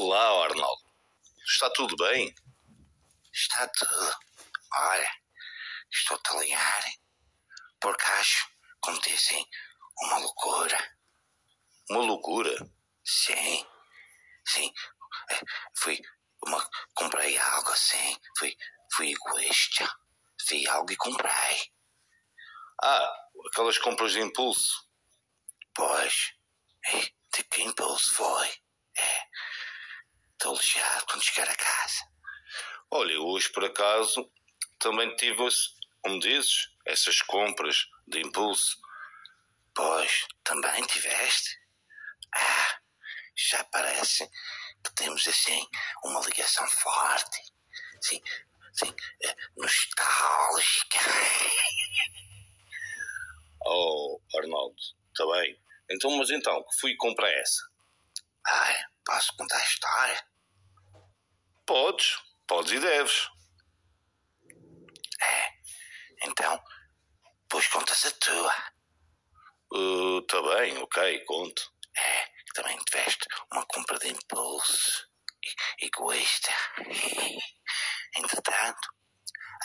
Olá, Arnaldo. Está tudo bem? Está tudo. Olha, estou-te a ligar porque acho, como dizem, uma loucura. Uma loucura? Sim, sim. É, fui uma, comprei algo assim. Fui, fui egoísta. Vi algo e comprei. Ah, aquelas compras de impulso. Pois. É, de que impulso foi? Quando chegar a casa. Olha, hoje por acaso também tive, como dizes, essas compras de impulso. Pois, também tiveste? Ah, já parece que temos assim uma ligação forte. Sim, sim, eh, nostálgica. Oh, Arnaldo, está bem. Então, mas então, que fui comprar essa? Ai, posso contar a história? Podes, podes e deves. É, então, pois contas a tua. Uh, bem, ok, conto. É, que também tiveste uma compra de impulso, egoísta. Entretanto,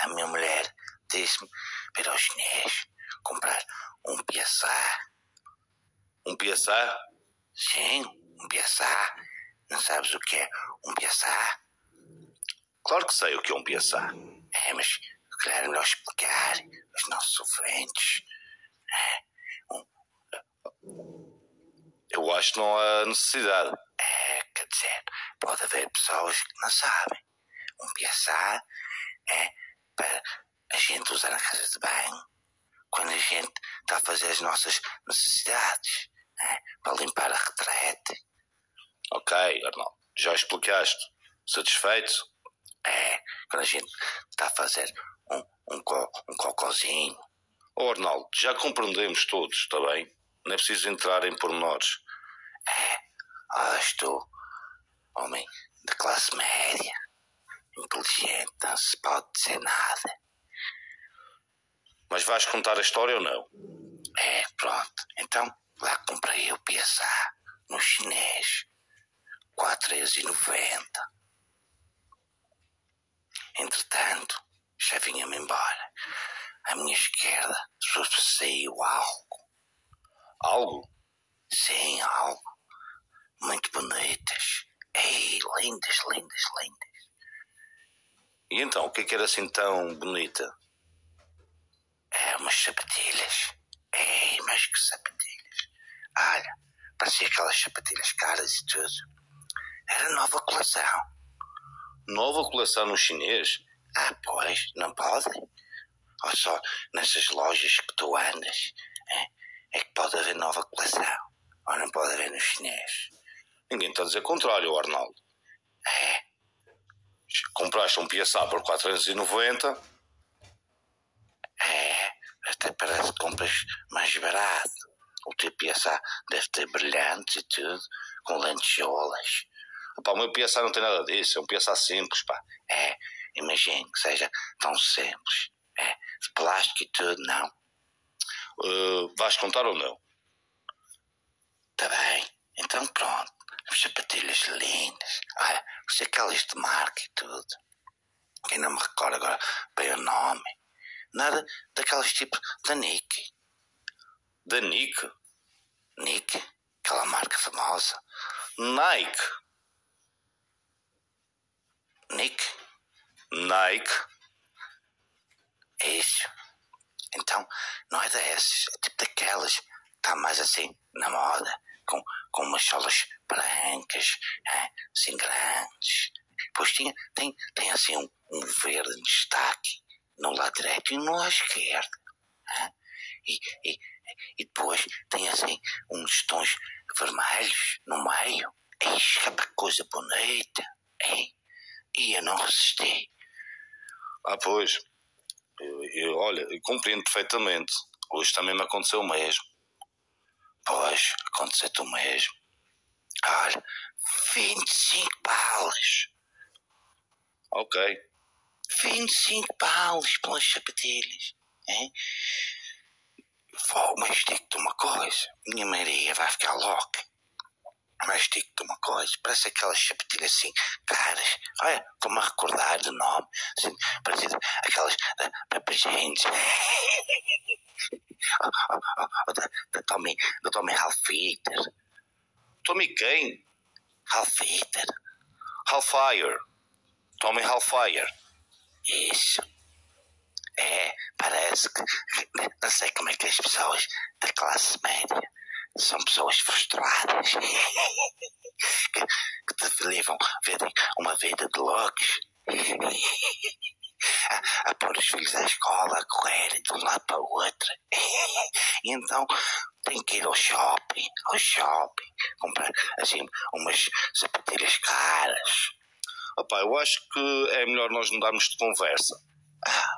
a minha mulher disse-me para ao chinês comprar um piaçá. Um piaçá? Sim, um piaçá. Não sabes o que é um piaçá? Claro que sei o que é um piaçá. É, mas claro, melhor explicar aos nossos sofrentes. É, um... Eu acho que não há necessidade. É, quer dizer, pode haver pessoas que não sabem. Um piaçá é para a gente usar na casa de banho quando a gente está a fazer as nossas necessidades, né? para limpar a retrete. Ok, Arnaldo, já explicaste. Satisfeito? É, quando a gente está a fazer um, um, co, um cocôzinho. Oh, Arnaldo, já compreendemos todos, está bem? Não é preciso entrar em pormenores. É, ah, estou homem de classe média, inteligente, não se pode dizer nada. Mas vais contar a história ou não? É, pronto. Então, lá comprei o PSA no chinês. 4,90. Entretanto, já vinha-me embora. À minha esquerda saiu algo. Algo? Sim, algo. Muito bonitas. Ei, lindas, lindas, lindas. E então, o que é que era assim tão bonita? É, umas sapatilhas. Ei, mas que sapatilhas. Olha, parecia aquelas sapatilhas caras e tudo. Era nova coleção. Nova coleção no chinês? Ah, pois, não pode. Ou só nessas lojas que tu andas é, é que pode haver nova coleção. Ou não pode haver no chinês. Ninguém está a dizer contrário, Arnaldo. É. Compraste um PSA por 490 é, até parece que compras mais barato. O teu PSA deve ter brilhantes e tudo, com lentejoulas. Opa, o meu PSA não tem nada disso, é um PSA simples, pá. É, imagino que seja tão simples. É, de plástico e tudo, não. Uh, vais contar ou não? Tá bem, então pronto. As sapatilhas lindas. Olha, você aquelas de marca e tudo. Que não me recordo agora bem o nome. Nada daquelas tipo da Nick. Da Nick? Nick? Aquela marca famosa. Nike. Nick? Nike. É isso. Então, não é dessas, é tipo daquelas. Está mais assim, na moda, com, com umas solas brancas, é, assim grandes. Depois tinha, tem, tem assim um, um verde destaque no lado direito e no lado esquerdo. E, e, e depois tem assim uns tons vermelhos no meio. Ixi, que coisa bonita. Hein? E eu não resisti. Ah, pois. Eu, eu, olha, eu compreendo perfeitamente. Hoje também me aconteceu o mesmo. Pois, aconteceu-te o mesmo. Olha, 25 balas. Ok. 25 paus pelas sapatilhas. Hein? Vou, mas digo-te uma coisa: minha Maria vai ficar louca. Mas digo-te uma coisa, parece aquelas sapatilhas assim, caras. Olha, estou-me a recordar do nome. Assim, aquelas da Peppa Gente. da, da Tommy, da Tommy Halfeater. Tommy quem? Halfeater. Hellfire. Tommy Hellfire. Isso. É, parece que. Não sei como é que as pessoas da classe média são pessoas frustradas que, que te levam a uma vida de loucos. A, a pôr os filhos à escola, a correr de um lado para o outro. E então tem que ir ao shopping, ao shopping, comprar assim umas sapatilhas caras. Opa, eu acho que é melhor nós mudarmos de conversa. Ah,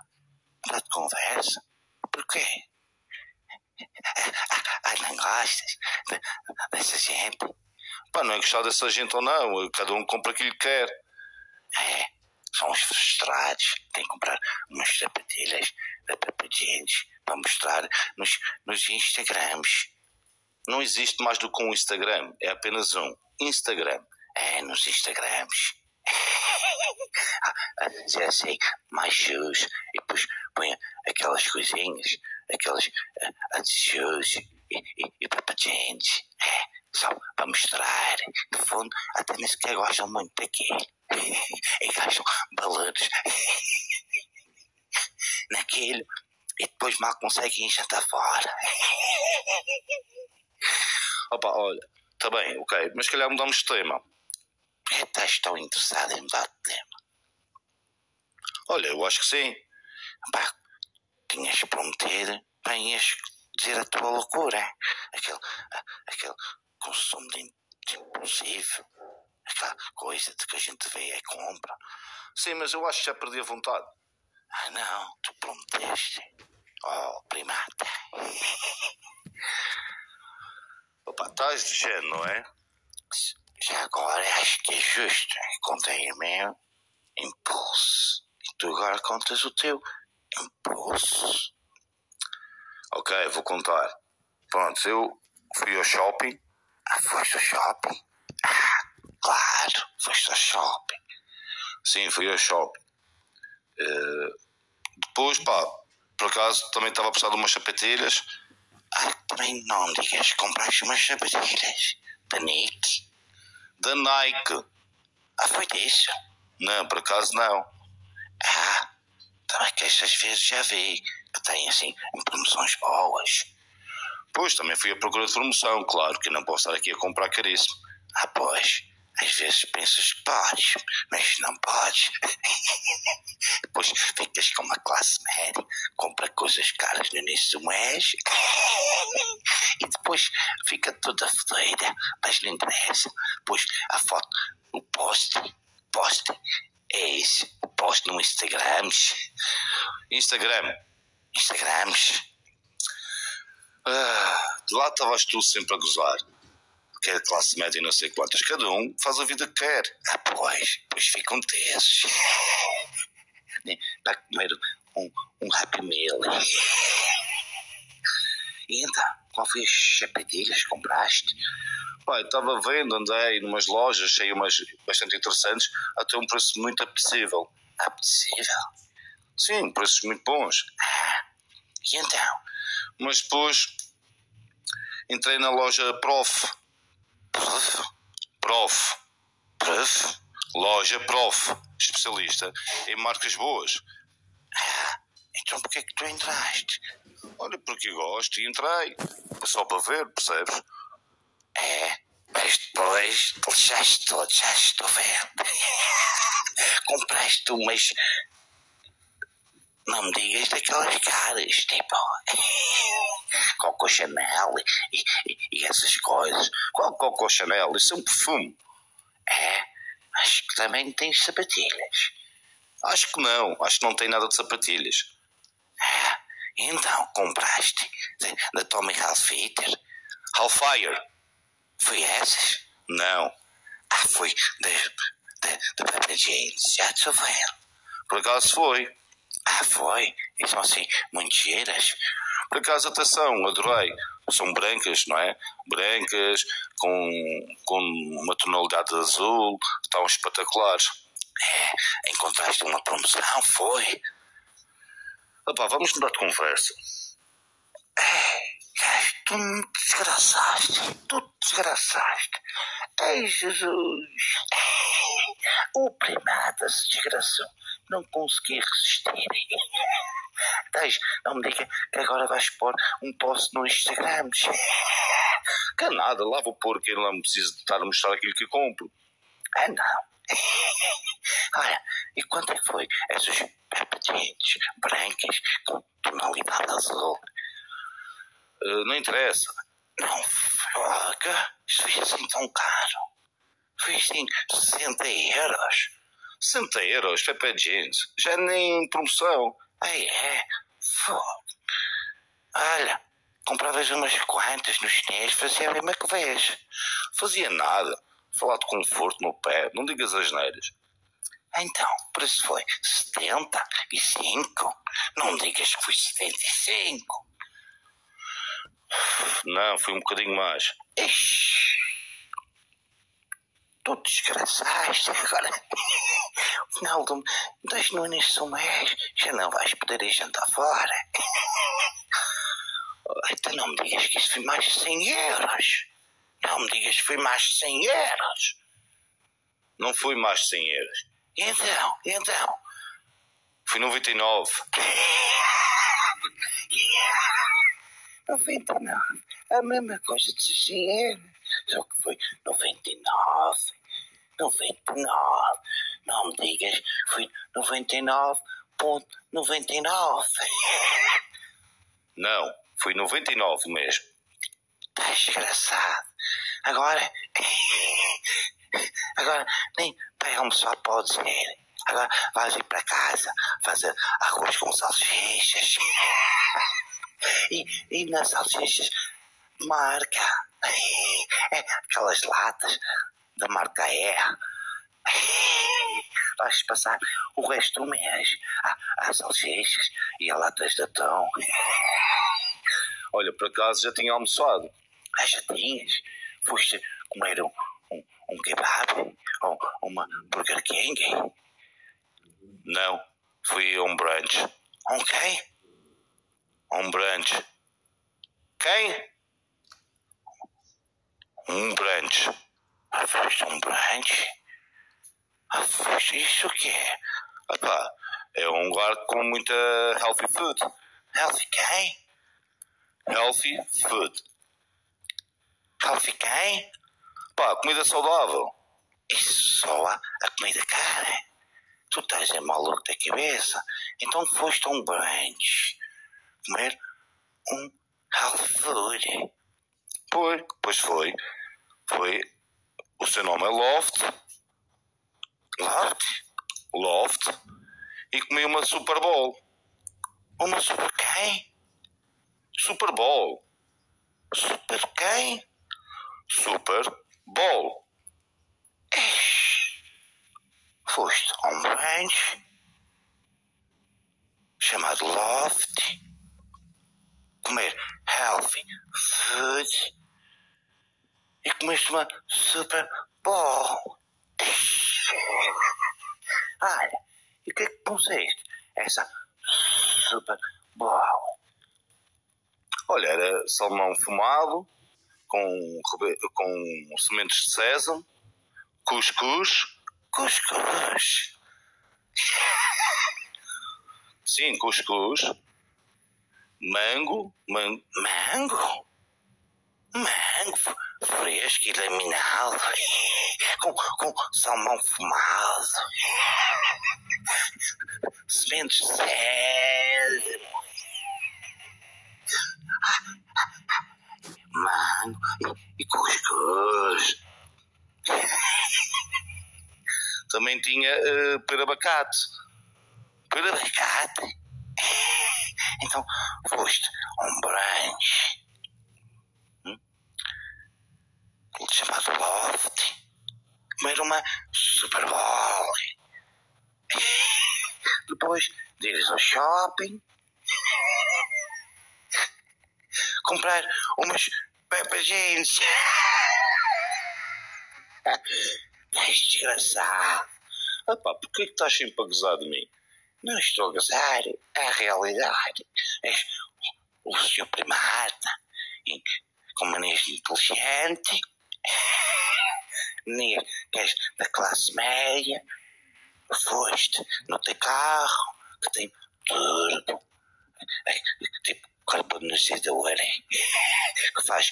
mudar de conversa? Porquê? Ai, não gostas dessa gente? Pá, não é gostar dessa gente ou não, cada um compra aquilo que quer. É, são os frustrados, têm que comprar umas sapatilhas da Peppa Jeans para mostrar nos, nos Instagrams. Não existe mais do que um Instagram, é apenas um. Instagram. É, nos Instagrams. dizer assim, mais shoes, e depois põe aquelas coisinhas, aquelas uh, adesivos e, e, e papagens, é, só para mostrar. No fundo, até nem sequer gostam muito daquilo. e gastam valores naquilo e depois mal conseguem jantar fora. Opa, olha, tá bem, ok, mas se calhar mudamos de tema. Por que estás tão interessado em mudar de tema? Olha, eu acho que sim. Tinhas prometido, bem, ias dizer a tua loucura. Aquele, aquele consumo de, de impulsivo. Aquela coisa de que a gente vê e compra. Sim, mas eu acho que já perdi a vontade. Ah, não, tu prometeste. Oh, primata. Opa, estás de género, não é? Já agora acho que é justo. Contei o meu impulso. E tu agora contas o teu impulso. Ok, vou contar. Pronto, eu fui ao shopping. Ah, foste ao shopping? Ah, claro, foste ao shopping. Sim, fui ao shopping. Uh, depois, pá, por acaso também estava a precisar de umas sapatilhas. Ah, também não digas compraste umas sapatilhas da Nike. Da Nike. Ah, foi disso? Não, por acaso não. Ah, também que estas vezes já vi que tem assim promoções boas. Pois, também fui à procura de promoção, claro que não posso estar aqui a comprar caríssimo. Ah, pois, às vezes pensas que podes, mas não podes. depois ficas com uma classe média, compra coisas caras no início do mês e depois fica toda fodida, mas não interessa. Depois a foto, o post, post, é isso, o post no Instagram. Instagram. Instagrams. Ah, de lá estavas tu sempre a gozar. Que é classe média e não sei quantas. Cada um faz a vida que quer. Ah, pois, pois ficam tesos. Para comer um, um Happy Meal. E então, qual foi as sapatilhas que compraste? Pai, estava vendo, andei numas lojas, achei umas bastante interessantes, até um preço muito apetecível. Apetecível? Sim, preços muito bons. Ah, e então? Mas depois entrei na loja Prof. Prof? Prof. Prof? Loja Prof. Especialista em marcas boas. Ah, então porquê é que tu entraste? Olha, porque gosto e entrei. Só para ver, percebes? É, mas depois deixaste todo, já estou vendo. Compraste umas. Não me digas daquelas caras, tipo. Coco Chanel e, e, e essas coisas. Qual Coco Chanel? Isso é um perfume. É, acho que também tem sapatilhas. Acho que não, acho que não tem nada de sapatilhas. É, então compraste da Tommy Hilfiger? Hellfire. Foi essas? Não. Ah, foi da, da, da Peppa Jeans, já estou vendo. Por acaso foi. Ah, foi? E são assim, muito giras. Por acaso, atenção, adorei. são brancas, não é? Brancas, com, com uma tonalidade azul, estavam espetaculares. É, encontraste uma promoção, foi? Opa, vamos mudar de conversa. Tu me desgraçaste, tu desgraçaste. Ai, Jesus. O primata se desgraçou. Não consegui resistir. Tens, não me diga que agora vais pôr um post no Instagram. Que nada, lá vou pôr que eu não preciso estar a mostrar aquilo que compro. Ah, não. Olha, e quanto é que foi essas pepatites brancas com tonalidade azul? Uh, não interessa. Não, foca. Isto foi assim tão caro. Foi assim 60 euros. 60 euros, Pepe Jeans. Já nem em promoção. Ah, é? Fogo. Olha, compravas umas quantas no chinês, fazia a que vês. Fazia nada. Falar de conforto no pé, não digas as neiras. Então, por isso foi 75. Não digas que foi 75. Não, foi um bocadinho mais. Ixi. Tu desgraçaste agora. Final do, das nunes do mês já não vais poder ir jantar fora. Então não me digas que isso foi mais de 100 euros. Não me digas que foi mais de 100 euros. Não foi mais de 100 euros. Então, então. Foi 99. 99. A mesma coisa de 100 euros. Só que foi 99. 99. Não me digas, foi 99.99. Não, foi 99 mesmo. Tá desgraçado. Agora. Agora nem para almoçar pode ser. Agora vais ir para casa fazer arroz com salsichas. E, e nas salsichas marca. É, aquelas latas da marca E. Vais passar o resto do mês às salsichas e a latas de atum. Olha, por acaso já tinha almoçado. Ah, já tinhas? Foste comer um, um, um kebab? Ou uma Burger King? Não, fui a um brunch. Um quem? Um brunch. Quem? Um brunch. Ah, foste um brunch? Ah, foste isso o quê? Epá, é um lugar com muita healthy food. Healthy quem? Healthy food. Healthy quem? Pá, comida saudável. Isso só a, a comida cara? Tu estás é maluco da cabeça? Então foste a um brunch comer um healthy food. Pois, foi. Foi. O seu nome é Loft. Loft? Loft. E comi uma Super Bowl. Uma Super quem? Super Bowl. Super quem? Super Bowl. Foste a um brunch chamado Loft comer healthy food e comeste uma Super Bowl. Olha, e o que é que puseste? Essa Super Bowl. Olha, era salmão fumado, com, com sementes de sésamo, cuscuz. Cuscuz. Sim, cuscuz. Mango, mango. Mango? Mango fresco e laminado, com, com salmão fumado, sementes de cérebro, mango e, cuscuz. Também tinha uh, perabacate. Perabacate? Então foste a um brunch chamado Loft, comer uma Super Bowl. Depois de ao shopping, comprar umas Peppa Jeans. Desgraçado. Ah pá, porquê que estás sempre a gozar de mim? Não estou a gozar. É a realidade. És o senhor primata. Com de inteligente. Nem que és da classe média. Foste no teu carro. Que tem turbo. É, tipo carbonizador. Que faz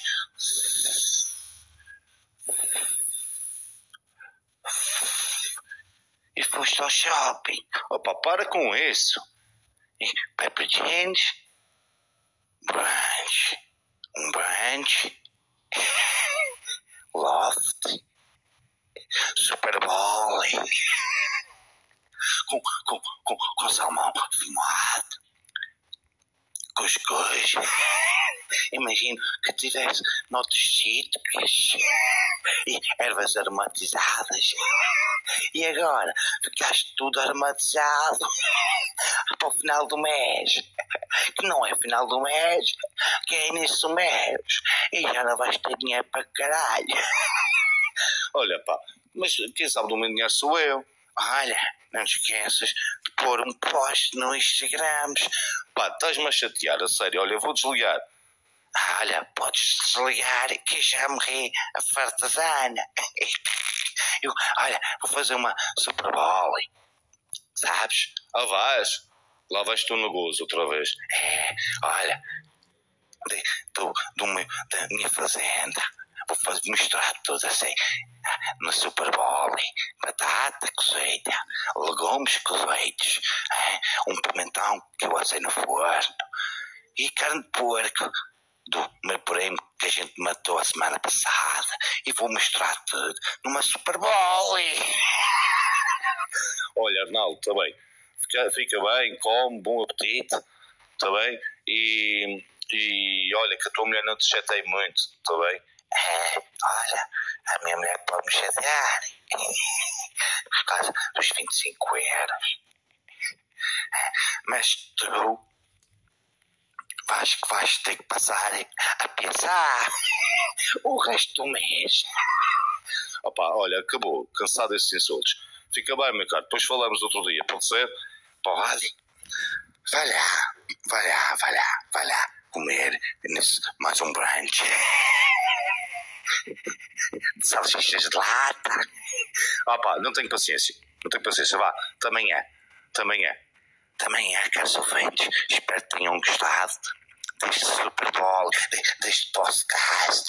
e foste ao shopping. Opa, para com isso. E Pepper Jeans, Brunch, um brunch, Loft, Super Bowl, com, com, com, com salmão fumado, cuscuz. Imagino que tivesse notas cítricas e ervas aromatizadas. E agora ficaste tudo aromatizado para o final do mês. Que não é final do mês, que é início do mês. E já não vais ter dinheiro para caralho. Olha pá, mas quem sabe do meu dinheiro sou eu. Olha, não esqueças de pôr um post no Instagram. Pá, estás-me a chatear, a sério. Olha, vou desligar. Olha, podes desligar que já morri a fartazana. Eu, olha, vou fazer uma Super Bowl. Sabes? Ah, vais? Lá vais tu no gozo outra vez. É, olha, de, do, do meu, da minha fazenda. Vou fazer, misturar tudo assim. No Super Bowl, batata cozida, legumes cozidos, é, um pimentão que eu assei no forno e carne de porco do meu primo que a gente matou a semana passada e vou mostrar tudo numa Super Bowl. Olha, Arnaldo, está bem. Fica, fica bem, come, bom apetite, está bem? E, e olha, que a tua mulher não te chatei muito, está bem? É, olha, a minha mulher pode me chatear por causa dos 25 euros. É, mas tu vais, vais ter que passar a pensar o resto do mês. Opa, olha, acabou. Cansado desses insultos. Fica bem, meu caro. Depois falamos outro dia, pode ser? Pode. Vai lá, vai lá, vai lá, vai lá comer nesse, mais um brunch. Salsichas de lata. Opa, não tenho paciência. Não tenho paciência. Vá, também é. Também é. Também é, caros ouvintes. Espero que tenham gostado deste Super Bowl, deste podcast.